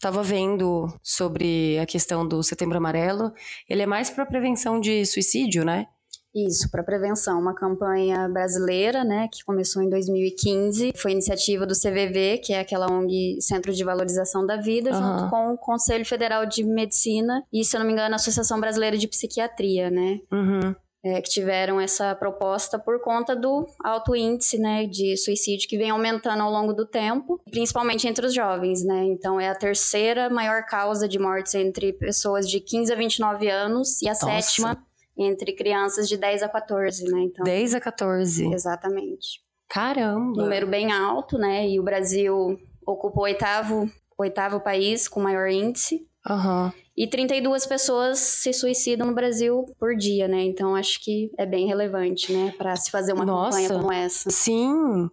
estava vendo sobre a questão do Setembro Amarelo, ele é mais para prevenção de suicídio, né? Isso, para prevenção, uma campanha brasileira, né, que começou em 2015, foi iniciativa do CVV, que é aquela ONG Centro de Valorização da Vida, uhum. junto com o Conselho Federal de Medicina e, se eu não me engano, a Associação Brasileira de Psiquiatria, né? Uhum. É, que tiveram essa proposta por conta do alto índice né, de suicídio que vem aumentando ao longo do tempo, principalmente entre os jovens. Né? Então, é a terceira maior causa de mortes entre pessoas de 15 a 29 anos e a Nossa. sétima entre crianças de 10 a 14, né? Então, 10 a 14. Exatamente. Caramba! Número bem alto, né? E o Brasil ocupa o oitavo, oitavo país com maior índice. Uhum. E 32 pessoas se suicidam no Brasil por dia, né? Então acho que é bem relevante, né? Para se fazer uma Nossa, campanha como essa. Sim.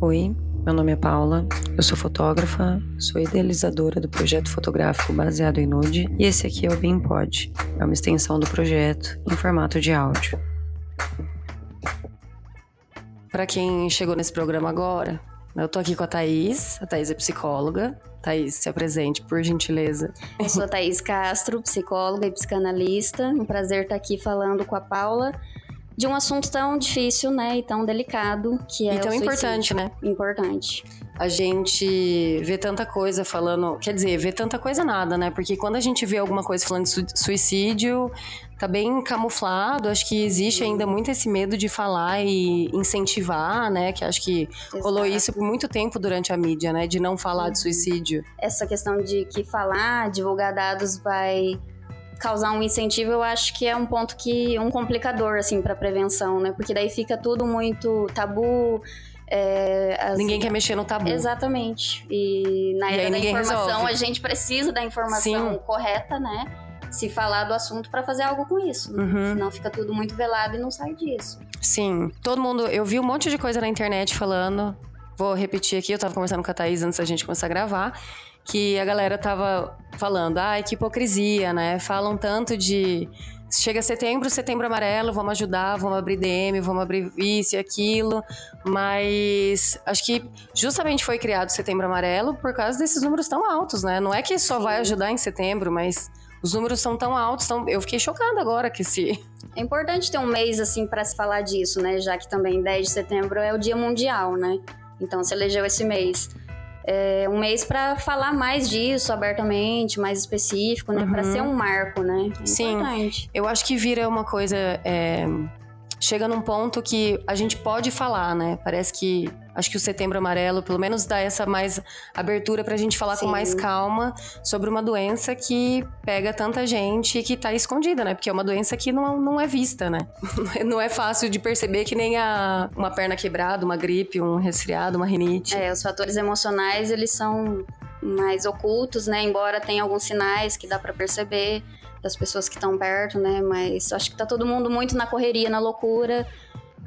Oi, meu nome é Paula, eu sou fotógrafa, sou idealizadora do projeto fotográfico baseado em nude e esse aqui é o BeamPod, é uma extensão do projeto em formato de áudio. Para quem chegou nesse programa agora, eu tô aqui com a Thaís, a Thaís é psicóloga. Thaís, se apresente, por gentileza. Eu sou a Thaís Castro, psicóloga e psicanalista. Um prazer estar aqui falando com a Paula de um assunto tão difícil, né, e tão delicado que é e tão importante, né? Importante. A gente vê tanta coisa falando, quer dizer, vê tanta coisa nada, né? Porque quando a gente vê alguma coisa falando de suicídio, tá bem camuflado. Acho que existe ainda muito esse medo de falar e incentivar, né? Que acho que Exato. rolou isso por muito tempo durante a mídia, né? De não falar de suicídio. Essa questão de que falar, divulgar dados vai causar um incentivo, eu acho que é um ponto que um complicador assim para prevenção, né? Porque daí fica tudo muito tabu. É, as... Ninguém quer mexer no tabu. Exatamente. E na era da informação, resolve. a gente precisa da informação Sim. correta, né? Se falar do assunto para fazer algo com isso. Uhum. Senão fica tudo muito velado e não sai disso. Sim. Todo mundo. Eu vi um monte de coisa na internet falando. Vou repetir aqui, eu tava conversando com a Thaís antes da gente começar a gravar que a galera tava falando, ai, que hipocrisia, né? Falam tanto de chega setembro, setembro amarelo, vamos ajudar, vamos abrir DM, vamos abrir isso e aquilo, mas acho que justamente foi criado setembro amarelo por causa desses números tão altos, né? Não é que só vai ajudar em setembro, mas os números são tão altos, tão... eu fiquei chocada agora que se é importante ter um mês assim para se falar disso, né? Já que também 10 de setembro é o Dia Mundial, né? Então se elegeu esse mês é, um mês para falar mais disso abertamente, mais específico, né? Uhum. Para ser um marco, né? É Sim. Importante. Eu acho que vira uma coisa. É, chega num ponto que a gente pode falar, né? Parece que acho que o Setembro Amarelo, pelo menos, dá essa mais abertura para a gente falar Sim. com mais calma sobre uma doença que pega tanta gente e que está escondida, né? Porque é uma doença que não, não é vista, né? Não é fácil de perceber que nem a, uma perna quebrada, uma gripe, um resfriado, uma rinite. É, os fatores emocionais, eles são mais ocultos, né? Embora tenha alguns sinais que dá para perceber das pessoas que estão perto, né? Mas acho que tá todo mundo muito na correria, na loucura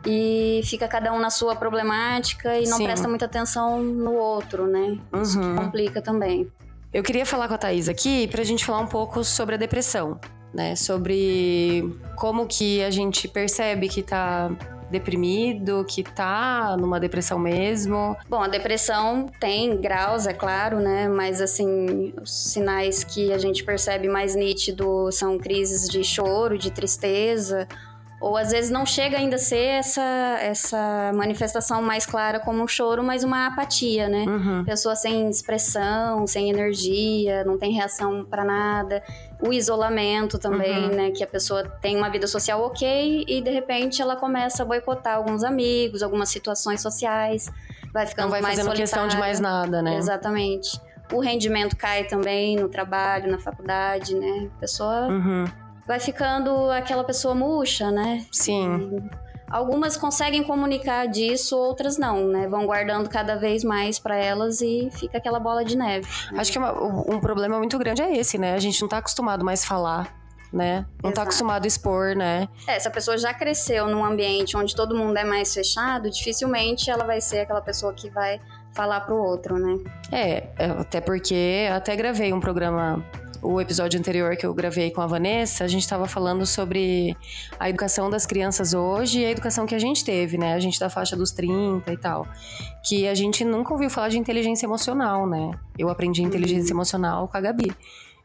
e fica cada um na sua problemática e não Sim. presta muita atenção no outro, né? Uhum. Isso complica também. Eu queria falar com a Thaís aqui pra gente falar um pouco sobre a depressão, né? Sobre como que a gente percebe que tá deprimido, que tá numa depressão mesmo? Bom, a depressão tem graus, é claro, né? Mas assim, os sinais que a gente percebe mais nítido são crises de choro, de tristeza, ou às vezes não chega ainda a ser essa, essa manifestação mais clara como um choro, mas uma apatia, né? Uhum. Pessoa sem expressão, sem energia, não tem reação para nada. O isolamento também, uhum. né? Que a pessoa tem uma vida social ok e de repente ela começa a boicotar alguns amigos, algumas situações sociais, vai ficando não vai mais fazendo solitária. questão de mais nada, né? Exatamente. O rendimento cai também no trabalho, na faculdade, né? A pessoa uhum vai ficando aquela pessoa murcha, né? Sim. Algumas conseguem comunicar disso, outras não, né? Vão guardando cada vez mais para elas e fica aquela bola de neve. Acho que é uma, um problema muito grande é esse, né? A gente não tá acostumado mais falar né? Não tá Exato. tá acostumado a expor, né? É, se a pessoa já cresceu num ambiente onde todo mundo é mais fechado, dificilmente ela vai ser aquela pessoa que vai falar pro outro, né? É, é até porque eu até gravei um programa o episódio anterior que eu gravei com a Vanessa, a gente estava falando sobre a educação das crianças hoje e a educação que a gente teve, né? A gente da faixa dos 30 e tal. Que a gente nunca ouviu falar de inteligência emocional, né? Eu aprendi inteligência uhum. emocional com a Gabi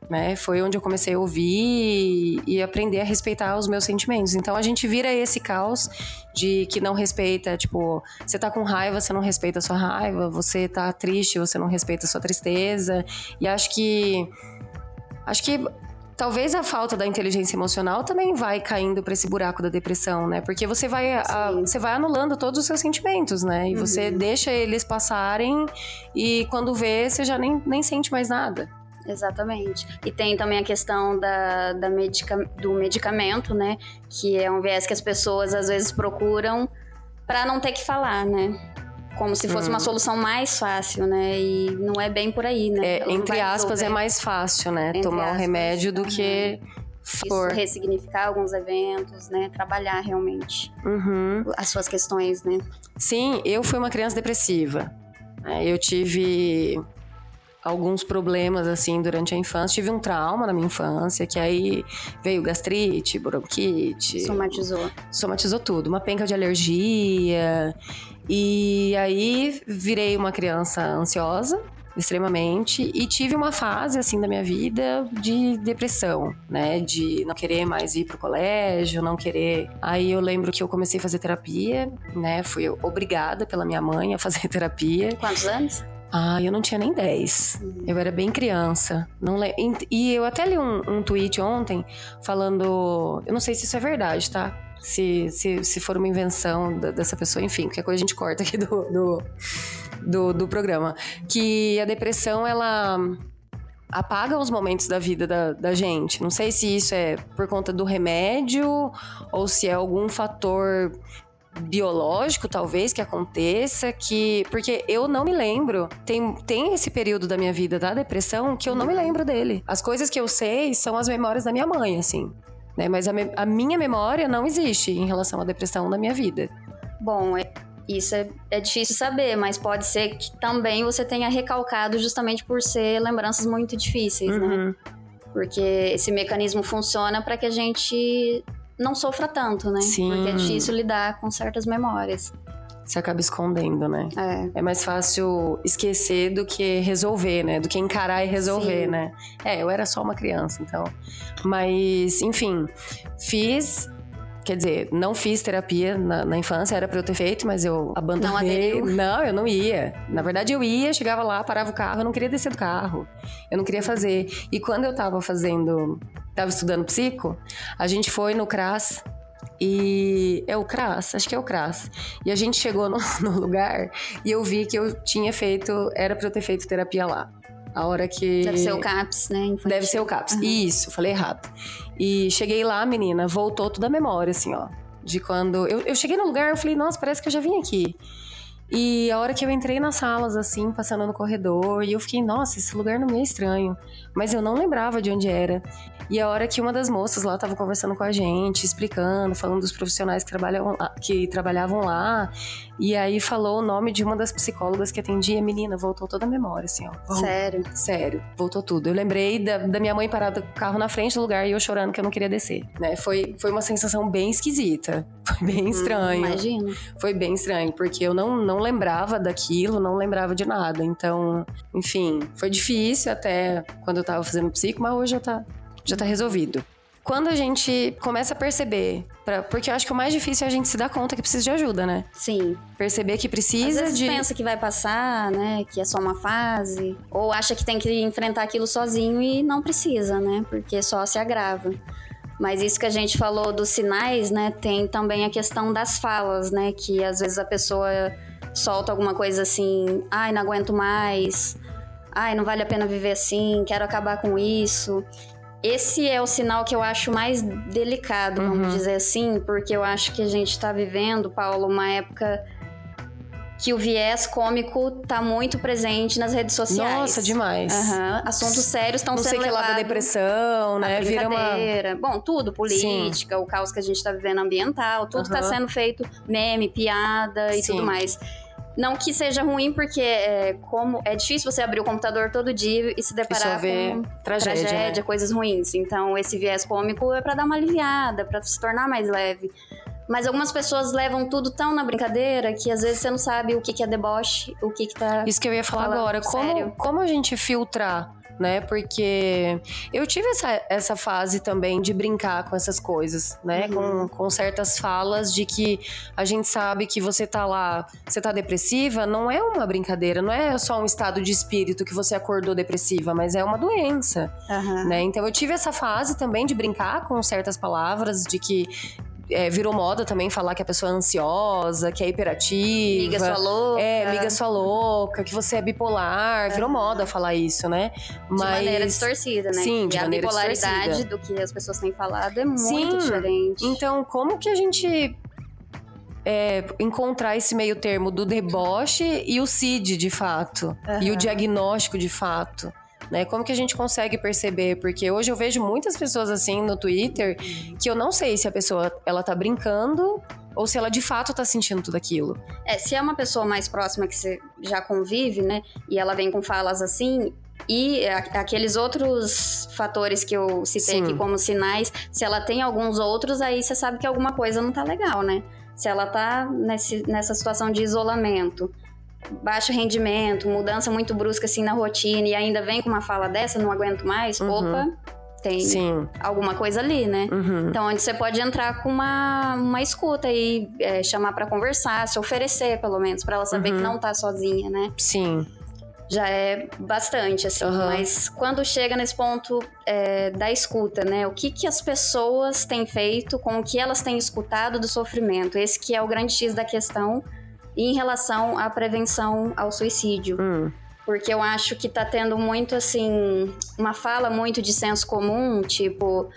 né? Foi onde eu comecei a ouvir e aprender a respeitar os meus sentimentos. Então a gente vira esse caos de que não respeita, tipo, você tá com raiva, você não respeita a sua raiva, você tá triste, você não respeita a sua tristeza. E acho que acho que talvez a falta da inteligência emocional também vai caindo para esse buraco da depressão, né? Porque você vai, a, você vai anulando todos os seus sentimentos, né? E uhum. você deixa eles passarem e quando vê, você já nem, nem sente mais nada. Exatamente. E tem também a questão da, da medica, do medicamento, né? Que é um viés que as pessoas às vezes procuram para não ter que falar, né? Como se fosse hum. uma solução mais fácil, né? E não é bem por aí, né? É, entre aspas, é mais fácil, né? Entre Tomar aspas, um remédio do uhum. que for. Isso, ressignificar alguns eventos, né? Trabalhar realmente uhum. as suas questões, né? Sim, eu fui uma criança depressiva. É, eu tive alguns problemas assim durante a infância. Tive um trauma na minha infância, que aí veio gastrite, bronquite. Somatizou. Somatizou tudo. Uma penca de alergia. E aí virei uma criança ansiosa, extremamente e tive uma fase assim da minha vida de depressão, né, de não querer mais ir pro colégio, não querer. Aí eu lembro que eu comecei a fazer terapia, né, fui obrigada pela minha mãe a fazer terapia. Quantos anos? Ah, eu não tinha nem 10. Uhum. Eu era bem criança. Não le... E eu até li um, um tweet ontem falando. Eu não sei se isso é verdade, tá? Se, se, se for uma invenção da, dessa pessoa, enfim, qualquer coisa a gente corta aqui do, do, do, do programa. Que a depressão, ela apaga os momentos da vida da, da, gente. Não sei se isso é por conta do remédio ou se é algum fator biológico, talvez, que aconteça, que. Porque eu não me lembro. Tem, tem esse período da minha vida da depressão que eu não me lembro dele. As coisas que eu sei são as memórias da minha mãe, assim. Né? Mas a, me, a minha memória não existe em relação à depressão na minha vida. Bom, é, isso é, é, difícil saber, mas pode ser que também você tenha recalcado justamente por ser lembranças muito difíceis, né? uhum. né? Porque esse mecanismo funciona para que a gente não sofra tanto, né? Sim. Porque é difícil lidar com certas memórias. Você acaba escondendo, né? É. É mais fácil esquecer do que resolver, né? Do que encarar e resolver, Sim. né? É, eu era só uma criança, então. Mas, enfim, fiz Quer dizer, não fiz terapia na, na, infância, era pra eu ter feito, mas eu abandonei. Não, não, eu não ia. Na verdade, eu ia, chegava lá, parava o carro, eu não queria descer do carro. Eu não queria fazer. E quando eu tava fazendo, tava estudando psico, a gente foi no CRAS e é o CRAS, acho que é o CRAS. E a gente chegou no, no lugar e eu vi que eu tinha feito, era para eu ter feito terapia lá. A hora que. Deve ser o CAPS, né? Infantil. Deve ser o CAPS. Uhum. Isso, falei errado. E cheguei lá, menina, voltou toda a memória, assim, ó. De quando. Eu, eu cheguei no lugar, eu falei, nossa, parece que eu já vim aqui. E a hora que eu entrei nas salas, assim, passando no corredor, e eu fiquei, nossa, esse lugar não me é estranho. Mas eu não lembrava de onde era. E a hora que uma das moças lá estava conversando com a gente, explicando, falando dos profissionais que, trabalham que trabalhavam lá. E aí falou o nome de uma das psicólogas que atendia. Menina, voltou toda a memória, assim, ó. Sério? Sério, voltou tudo. Eu lembrei da, da minha mãe parada com o carro na frente do lugar e eu chorando que eu não queria descer, né? Foi, foi uma sensação bem esquisita. Foi bem hum, estranho. Hum, imagina. Foi bem estranho, porque eu não, não lembrava daquilo, não lembrava de nada. Então, enfim, foi difícil até quando eu tava fazendo psico, mas hoje já tá, já tá resolvido. Quando a gente começa a perceber, pra, porque eu acho que o mais difícil é a gente se dar conta que precisa de ajuda, né? Sim. Perceber que precisa Às vezes de. pensa que vai passar, né? Que é só uma fase. Ou acha que tem que enfrentar aquilo sozinho e não precisa, né? Porque só se agrava. Mas isso que a gente falou dos sinais, né? Tem também a questão das falas, né? Que às vezes a pessoa solta alguma coisa assim, ai, não aguento mais, ai, não vale a pena viver assim, quero acabar com isso. Esse é o sinal que eu acho mais delicado, vamos uhum. dizer assim, porque eu acho que a gente está vivendo, Paulo, uma época que o viés cômico tá muito presente nas redes sociais. Nossa, demais. Uhum. Assuntos sérios estão sendo levados. Não sei que lá da depressão, né? Vira uma... Bom, tudo, política, Sim. o caos que a gente tá vivendo ambiental, tudo uhum. tá sendo feito meme, piada e Sim. tudo mais. Não que seja ruim, porque é, como é difícil você abrir o computador todo dia e se deparar com tragédia, tragédia né? coisas ruins. Então, esse viés cômico é para dar uma aliviada, para se tornar mais leve. Mas algumas pessoas levam tudo tão na brincadeira que às vezes você não sabe o que, que é deboche, o que, que tá. Isso que eu ia falar agora. Como, como a gente filtrar né? Porque eu tive essa, essa fase também de brincar com essas coisas, né? Uhum. Com, com certas falas de que a gente sabe que você tá lá, você tá depressiva, não é uma brincadeira, não é só um estado de espírito que você acordou depressiva, mas é uma doença, uhum. né? Então eu tive essa fase também de brincar com certas palavras, de que é, virou moda também falar que a pessoa é ansiosa, que é hiperativa. Liga sua louca. É, liga sua louca, que você é bipolar. Virou moda falar isso, né? Mas... De maneira distorcida, né? Sim, de e maneira a bipolaridade distorcida. do que as pessoas têm falado é muito Sim. diferente. Então, como que a gente é, encontrar esse meio termo do deboche e o CID de fato? Uhum. E o diagnóstico de fato? Né? Como que a gente consegue perceber? Porque hoje eu vejo muitas pessoas assim no Twitter que eu não sei se a pessoa ela tá brincando ou se ela de fato tá sentindo tudo aquilo. É, se é uma pessoa mais próxima que você já convive, né? E ela vem com falas assim, e aqueles outros fatores que eu citei Sim. aqui como sinais, se ela tem alguns outros, aí você sabe que alguma coisa não tá legal, né? Se ela tá nesse, nessa situação de isolamento, baixo rendimento, mudança muito brusca assim na rotina e ainda vem com uma fala dessa, não aguento mais, uhum. opa, tem Sim. alguma coisa ali, né? Uhum. Então, onde você pode entrar com uma, uma escuta e é, chamar para conversar, se oferecer, pelo menos, para ela saber uhum. que não tá sozinha, né? Sim. Já é bastante, assim. Uhum. Mas quando chega nesse ponto é, da escuta, né? O que, que as pessoas têm feito com o que elas têm escutado do sofrimento? Esse que é o grande X da questão em relação à prevenção ao suicídio. Hum. Porque eu acho que tá tendo muito, assim, uma fala muito de senso comum, tipo,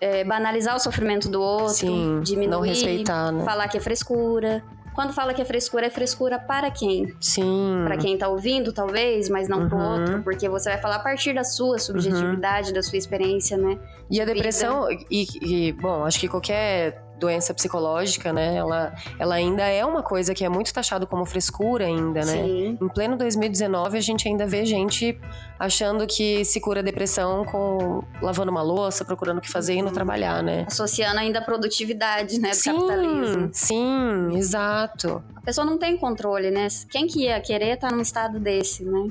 é, banalizar o sofrimento do outro, Sim, diminuir, não respeitar, né? falar que é frescura. Quando fala que é frescura, é frescura para quem? Sim. Para quem tá ouvindo, talvez, mas não uhum. pro outro, porque você vai falar a partir da sua subjetividade, uhum. da sua experiência, né? E a depressão, e, e, bom, acho que qualquer doença psicológica, né? Ela, ela ainda é uma coisa que é muito taxado como frescura ainda, né? Sim. Em pleno 2019, a gente ainda vê gente achando que se cura a depressão com lavando uma louça, procurando o que fazer e indo uhum. trabalhar, né? Associando ainda a produtividade, né? Do sim, capitalismo. Sim, exato. A pessoa não tem controle, né? Quem que ia querer estar num estado desse, né?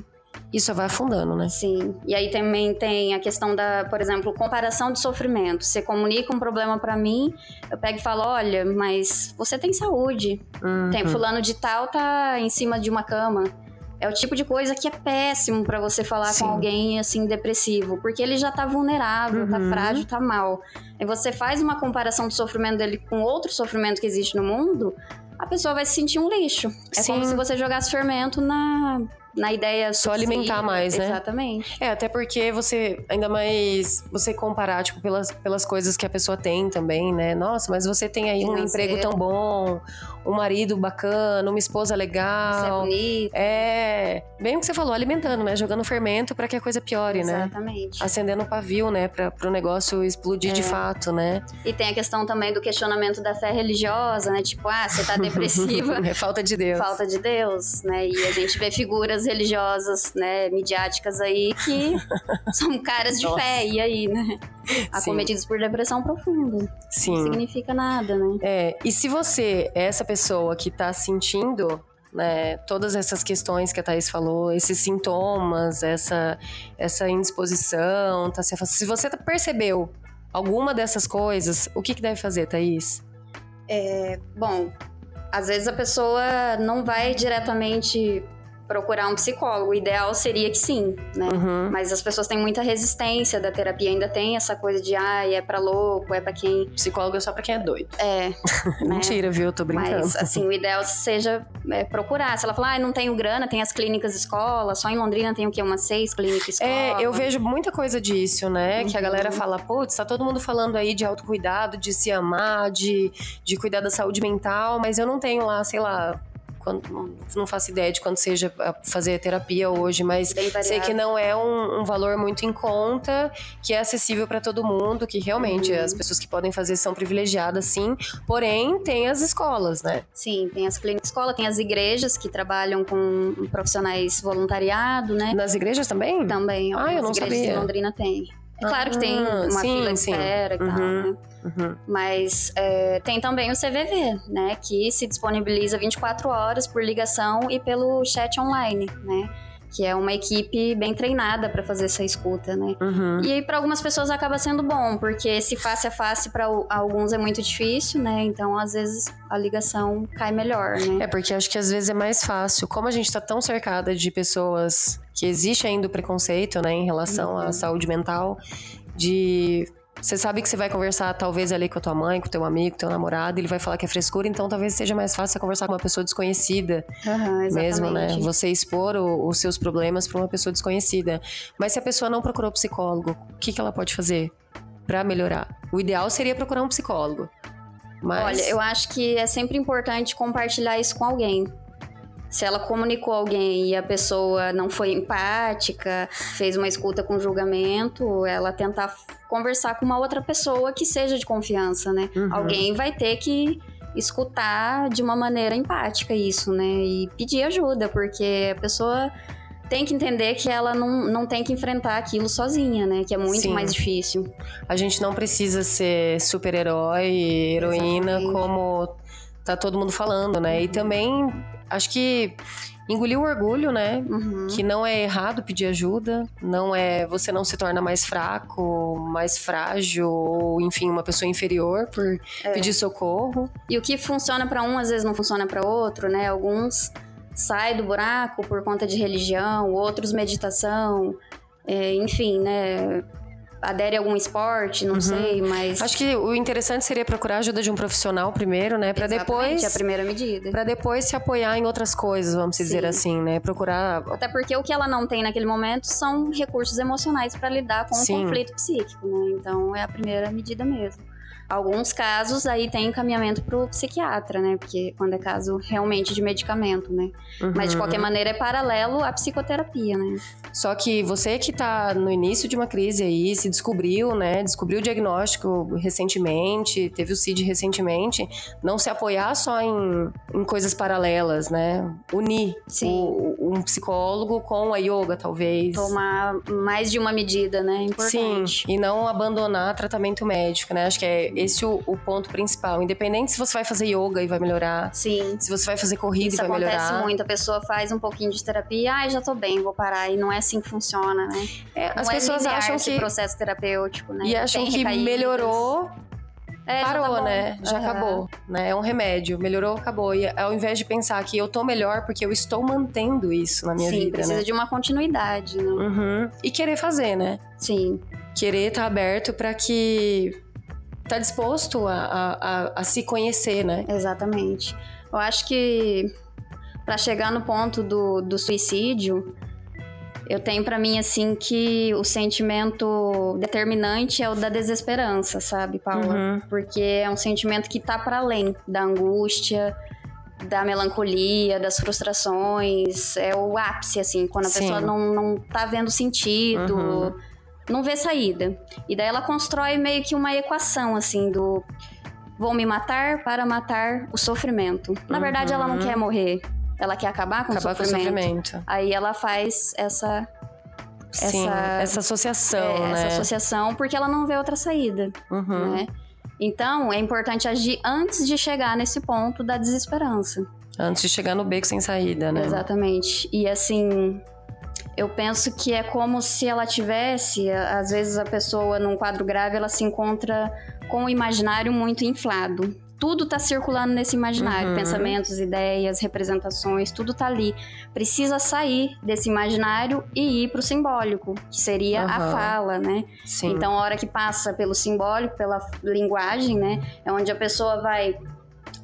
Isso vai afundando, né? Sim. E aí também tem a questão da, por exemplo, comparação de sofrimento. Você comunica um problema para mim, eu pego e falo: olha, mas você tem saúde. Uhum. Tem fulano de tal tá em cima de uma cama. É o tipo de coisa que é péssimo para você falar Sim. com alguém assim depressivo, porque ele já tá vulnerável, tá uhum. tá frágil, tá mal. E você faz uma comparação do sofrimento dele com outro sofrimento que existe no mundo, a pessoa vai se sentir um lixo. É Sim. como se você jogasse fermento na na ideia só alimentar mais, né? Exatamente. É, até porque você ainda mais você comparar tipo pelas, pelas coisas que a pessoa tem também, né? Nossa, mas você tem aí um emprego tão bom, um marido bacana, uma esposa legal. Você é É, bem o que você falou, alimentando, né? Jogando fermento para que a coisa piore, Exatamente. né? Exatamente. Acendendo o pavio, né, para o negócio explodir é. de fato, né? E tem a questão também do questionamento da fé religiosa, né? Tipo, ah, você tá depressiva. é falta de Deus. Falta de Deus, né? E a gente vê figuras religiosas, né, midiáticas aí que são caras de Nossa. fé, e aí, né? Acometidos Sim. por depressão profunda. Sim. Não significa nada, né? É, e se você é essa pessoa que tá sentindo né, todas essas questões que a Thaís falou, esses sintomas, essa, essa indisposição, tá se, se você percebeu alguma dessas coisas, o que, que deve fazer, Thaís? É, bom, às vezes a pessoa não vai diretamente procurar um psicólogo. O ideal seria que sim, né? Uhum. Mas as pessoas têm muita resistência da terapia, ainda tem essa coisa de, ah, é pra louco, é pra quem. Psicólogo é só pra quem é doido. É. né? Mentira, viu? Eu tô brincando. Mas, assim, o ideal seja é, procurar. Se ela falar, ah, não tenho grana, tem as clínicas escola, só em Londrina tem o quê? Umas seis clínicas escola. É, eu vejo muita coisa disso, né? Uhum. Que a galera fala, putz, tá todo mundo falando aí de autocuidado, de se amar, de, de cuidar da saúde mental, mas eu não tenho lá, sei lá, não faço ideia de quanto seja fazer terapia hoje, mas sei que não é um, um, valor muito em conta, que é acessível para todo mundo, que realmente uhum. as pessoas que podem fazer são privilegiadas, sim. Porém, tem as escolas, né? Sim, tem as clínicas escola, tem as igrejas que trabalham com profissionais voluntariado, né? Nas igrejas também? Também. Ah, eu não igrejas sabia. em Londrina tem. É claro que tem uma sim, fila de espera e uhum, tal, né? Uhum. Mas é, tem também o CVV, né? Que se disponibiliza 24 horas por ligação e pelo chat online, né? que é uma equipe bem treinada para fazer essa escuta, né? Uhum. E para algumas pessoas acaba sendo bom, porque esse face a face para alguns é muito difícil, né? Então, às vezes a ligação cai melhor, né? É porque acho que às vezes é mais fácil, como a gente está tão cercada de pessoas que existe ainda o preconceito, né, em relação uhum. à saúde mental, de você sabe que você vai conversar, talvez, ali com a tua mãe, com o teu amigo, com o teu namorado, ele vai falar que é frescura, então talvez seja mais fácil você conversar com uma pessoa desconhecida. Uhum, mesmo, né? Você expor o, os seus problemas para uma pessoa desconhecida. Mas se a pessoa não procurou psicólogo, o que, que ela pode fazer para melhorar? O ideal seria procurar um psicólogo. Mas... Olha, eu acho que é sempre importante compartilhar isso com alguém. Se ela comunicou alguém e a pessoa não foi empática, fez uma escuta com julgamento, ela tentar conversar com uma outra pessoa que seja de confiança, né? Uhum. Alguém vai ter que escutar de uma maneira empática isso, né? E pedir ajuda, porque a pessoa tem que entender que ela não, não tem que enfrentar aquilo sozinha, né? Que é muito Sim. mais difícil. A gente não precisa ser super-herói, heroína, Exatamente. como tá todo mundo falando, né? E também acho que engolir o orgulho, né? Uhum. Que não é errado pedir ajuda, não é você não se torna mais fraco, mais frágil, ou enfim, uma pessoa inferior por é. pedir socorro. E o que funciona para um às vezes não funciona para outro, né? Alguns saem do buraco por conta de religião, outros meditação, é, enfim, né? Adere a algum esporte, não uhum. sei, mas. Acho que o interessante seria procurar a ajuda de um profissional primeiro, né? Para depois. a primeira medida. Para depois se apoiar em outras coisas, vamos Sim. dizer assim, né? Procurar. Até porque o que ela não tem naquele momento são recursos emocionais para lidar com Sim. o conflito psíquico, né? Então é a primeira medida mesmo. Alguns casos aí tem encaminhamento pro psiquiatra, né? Porque quando é caso realmente de medicamento, né? Uhum. Mas de qualquer maneira é paralelo à psicoterapia, né? Só que você que tá no início de uma crise aí, se descobriu, né? Descobriu o diagnóstico recentemente, teve o CID recentemente, não se apoiar só em, em coisas paralelas, né? Unir o, um psicólogo com a yoga, talvez. Tomar mais de uma medida, né? Importante. Sim, e não abandonar tratamento médico, né? Acho que é esse o, o, ponto principal. Independente se você vai fazer yoga e vai melhorar. Sim. Se você vai fazer corrida Isso e vai melhorar. Isso acontece muito. A pessoa faz um pouquinho de terapia, ah, já tô bem, vou parar. E não é assim que funciona, né? É, as é pessoas acham que. processo terapêutico, né? E acham que melhorou. É, Parou, tá né? Já uhum. acabou, né? É um remédio. Melhorou, acabou. E ao invés de pensar que eu tô melhor porque eu estou mantendo isso na minha Sim, vida, Sim, precisa né? de uma continuidade, né? Uhum. E querer fazer, né? Sim. Querer estar tá aberto para que tá disposto a, a, a, se conhecer, né? Exatamente. Eu acho que para chegar no ponto do, do suicídio, eu tenho para mim assim que o sentimento determinante é o da desesperança, sabe, Paula? Uhum. Porque é um sentimento que tá para além da angústia, da melancolia, das frustrações, é o ápice assim, quando a Sim. pessoa não, não tá vendo sentido. Uhum não vê saída. E daí ela constrói meio que uma equação, assim, do vou me matar para matar o sofrimento. Na uhum. verdade, ela não quer morrer. Ela quer acabar com, acabar o, sofrimento. com o sofrimento. Aí ela faz essa. Sim, essa, essa associação, é, né? Essa associação, porque ela não vê outra saída, uhum. né? Então, é importante agir antes de chegar nesse ponto da desesperança. Antes de chegar no beco sem saída, né? Exatamente. E assim, eu penso que é como se ela tivesse, às vezes a pessoa num quadro grave, ela se encontra com o imaginário muito inflado. Tudo está circulando nesse imaginário, uhum. pensamentos, ideias, representações, tudo está ali. Precisa sair desse imaginário e ir para o simbólico, que seria uhum. a fala, né? Sim. Então, a hora que passa pelo simbólico, pela linguagem, né, é onde a pessoa vai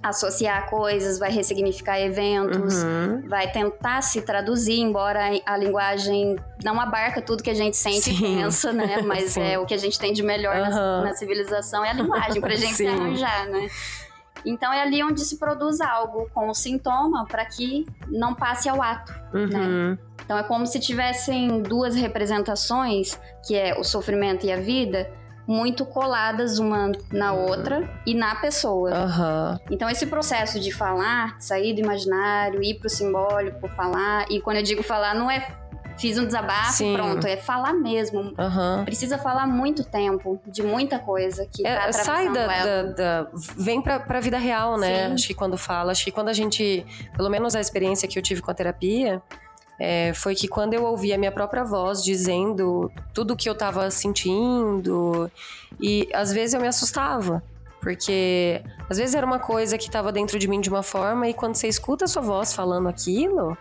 associar coisas, vai ressignificar eventos, uhum. vai tentar se traduzir, embora a linguagem não abarca tudo que a gente sente Sim. e pensa, né? Mas é o que a gente tem de melhor uhum. na, na, civilização é a linguagem, pra gente Sim. se arranjar, né? Então é ali onde se produz algo com o sintoma para que não passe ao ato, Uhum. né? Então é como se tivessem duas representações, que é o sofrimento e a vida, muito coladas uma na outra e na pessoa. Aham. Então esse processo de falar, sair do imaginário, ir pro simbólico, falar, e quando eu digo falar não é fiz um desabafo, Sim. pronto, é falar mesmo. Aham. Precisa falar muito tempo, de muita coisa que tá É, sai da, da, da- Vem pra, pra vida real, né? Sim. Acho que quando fala, acho que quando a gente. Pelo menos a experiência que eu tive com a terapia. É, foi que quando eu ouvi a minha própria voz dizendo tudo o que eu tava sentindo, e às vezes eu me assustava. Porque às vezes era uma coisa que tava dentro de mim de uma forma, e quando você escuta a sua voz falando aquilo,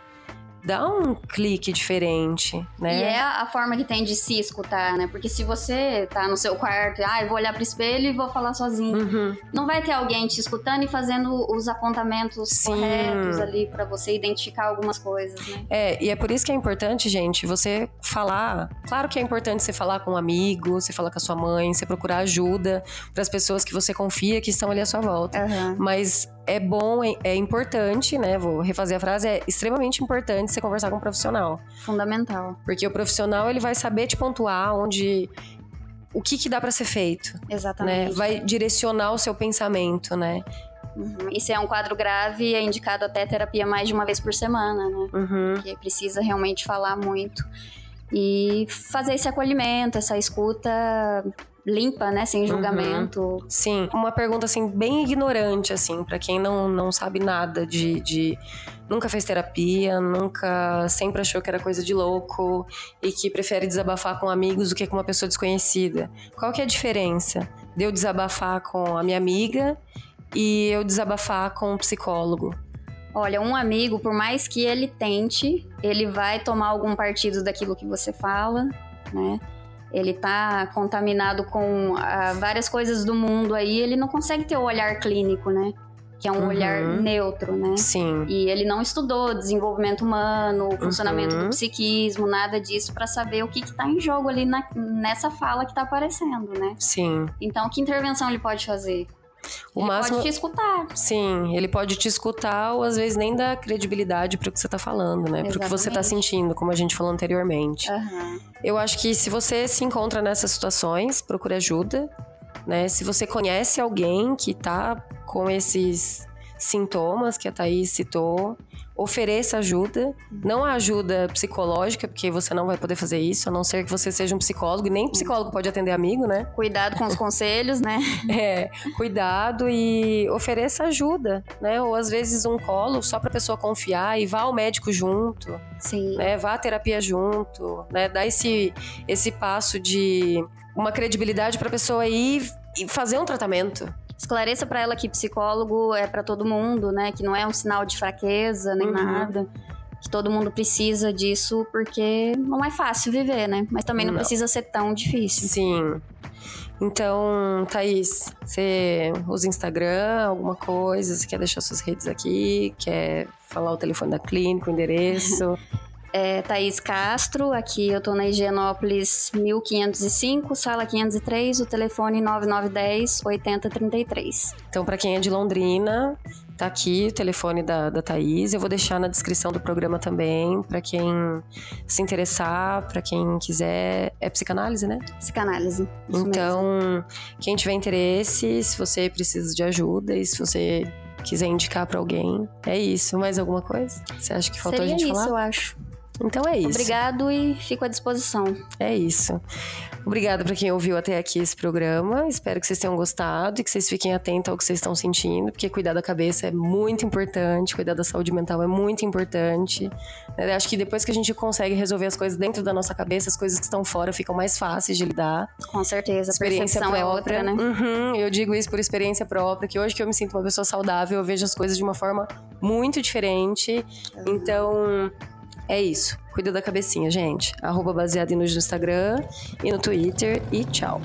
dá um clique diferente, né? E é a forma que tem de se escutar, né? Porque se você tá no seu quarto, ah, eu vou olhar pro espelho e vou falar sozinho. Uhum. Não vai ter alguém te escutando e fazendo os apontamentos Sim. corretos ali pra você identificar algumas coisas, né? É, e é por isso que é importante, gente, você falar. Claro que é importante você falar com um amigo, você falar com a sua mãe, você procurar ajuda para as pessoas que você confia que estão ali à sua volta. Aham. Mas é bom, é, importante, né? Vou refazer a frase, é extremamente importante você conversar com um profissional. Fundamental. Porque o profissional, ele vai saber te pontuar onde. O que, que dá para ser feito, né? Exatamente. Vai direcionar o seu pensamento, né? Uhum. E se é um quadro grave, é indicado até terapia mais de uma vez por semana, né? Uhum. Porque precisa realmente falar muito. E fazer esse acolhimento, essa escuta limpa, né? Sem julgamento. Sim, uma pergunta assim bem ignorante assim, para quem não, não sabe nada de, de nunca fez terapia, nunca sempre achou que era coisa de louco e que prefere desabafar com amigos do que com uma pessoa desconhecida. Qual que é a diferença de eu desabafar com a minha amiga e eu desabafar com um psicólogo? Olha, um amigo, por mais que ele tente, ele vai tomar algum partido daquilo que você fala, né? Ele tá contaminado com ah, várias coisas do mundo aí, ele não consegue ter o olhar clínico, né? Que é um Uhum. olhar neutro, né? Sim. E ele não estudou desenvolvimento humano, funcionamento Uhum. do psiquismo, nada disso, pra saber o que, que tá em jogo ali na- nessa fala que tá aparecendo, né? Sim. Então, que intervenção ele pode fazer? O ele máximo- pode te escutar. Sim, ele pode te escutar ou às vezes nem dar credibilidade pro que você tá falando, né? Pro que você tá Exatamente. sentindo, como a gente falou anteriormente. Aham. Eu acho que se você se encontra nessas situações, procure ajuda, né? Se você conhece alguém que tá com esses sintomas que a Thaís citou, ofereça ajuda. Não a ajuda psicológica, porque você não vai poder fazer isso, a não ser que você seja um psicólogo, e nem psicólogo pode atender amigo, né? Cuidado com os conselhos, né? É, cuidado e ofereça ajuda, né? Ou às vezes um colo só pra pessoa confiar e vá ao médico junto Sim. né? Vá à terapia junto, né? Dá esse, esse passo de uma credibilidade para a pessoa ir e fazer um tratamento. Esclareça pra ela que psicólogo é pra todo mundo, né? Que não é um sinal de fraqueza nem Uhum. nada. Que todo mundo precisa disso porque não é fácil viver, né? Mas também não, Não. precisa ser tão difícil. Sim. Então, Thaís, você usa Instagram, alguma coisa? Você quer deixar suas redes aqui? Quer falar o telefone da clínica, o endereço? É Thaís Castro, aqui eu tô na Higienópolis 1505, sala 503, o telefone 9910 8033. Então, para quem é de Londrina, tá aqui o telefone da, da Thaís. Eu vou deixar na descrição do programa também, para quem se interessar, para quem quiser. É psicanálise, né? Psicanálise. isso mesmo. Então, quem tiver interesse, se você precisa de ajuda e se você quiser indicar pra alguém, é isso. Mais alguma coisa? Você acha que faltou Seria a gente isso, falar? eu acho. Então é isso. Obrigado e fico à disposição. É isso. Obrigada pra quem ouviu até aqui esse programa. Espero que vocês tenham gostado e que vocês fiquem atentos ao que vocês estão sentindo, porque cuidar da cabeça é muito importante, cuidar da saúde mental é muito importante. Eu acho que depois que a gente consegue resolver as coisas dentro da nossa cabeça, as coisas que estão fora ficam mais fáceis de lidar. Com certeza, a experiência própria. é outra, né? Uhum, eu digo isso por experiência própria, que hoje que eu me sinto uma pessoa saudável, eu vejo as coisas de uma forma muito diferente. Então, é isso. Cuida da cabecinha, gente. Arroba baseado em no Instagram e no Twitter. E tchau.